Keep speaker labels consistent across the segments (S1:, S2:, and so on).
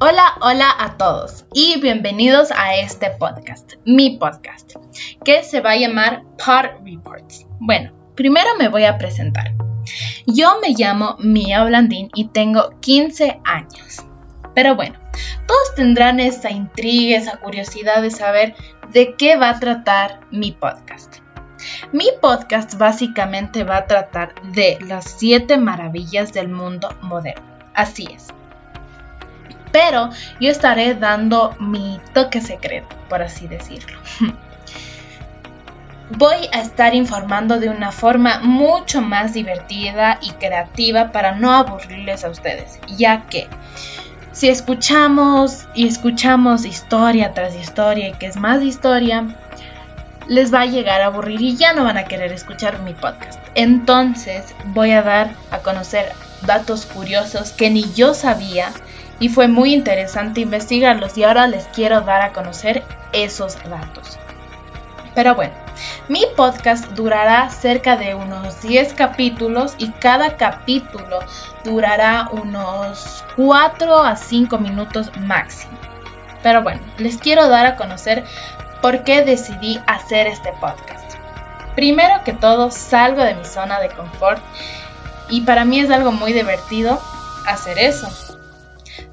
S1: Hola, hola a todos y bienvenidos a este podcast, mi podcast, que se va a llamar Pod Reports. Bueno, primero me voy a presentar. Yo me llamo Mia Blandín y tengo 15 años. Pero bueno, todos tendrán esa intriga, esa curiosidad de saber de qué va a tratar mi podcast. Mi podcast básicamente va a tratar de las 7 maravillas del mundo moderno. Así es. Pero yo estaré dando mi toque secreto, por así decirlo. Voy a estar informando de una forma mucho más divertida y creativa para no aburrirles a ustedes, ya que si escuchamos y escuchamos historia tras historia y que es más historia, les va a llegar a aburrir y ya no van a querer escuchar mi podcast. Entonces voy a dar a conocer datos curiosos que ni yo sabía y fue muy interesante investigarlos y ahora les quiero dar a conocer esos datos. Pero bueno, mi podcast durará cerca de unos 10 capítulos y cada capítulo durará unos 4 a 5 minutos máximo. Pero bueno, les quiero dar a conocer por qué decidí hacer este podcast. Primero que todo, salgo de mi zona de confort y para mí es algo muy divertido hacer eso.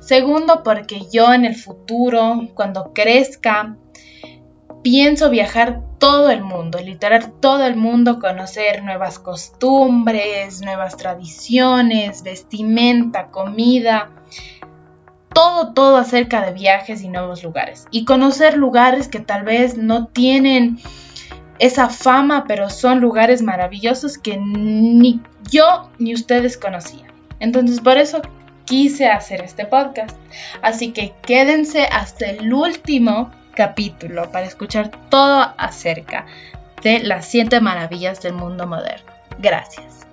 S1: Segundo, porque yo en el futuro, cuando crezca, pienso viajar todo el mundo, literal todo el mundo, conocer nuevas costumbres, nuevas tradiciones, vestimenta, comida, todo, todo acerca de viajes y nuevos lugares. Y conocer lugares que tal vez no tienen esa fama, pero son lugares maravillosos que ni yo ni ustedes conocían. Entonces por eso quise hacer este podcast. Así que quédense hasta el último capítulo para escuchar todo acerca de las siete maravillas del mundo moderno. Gracias.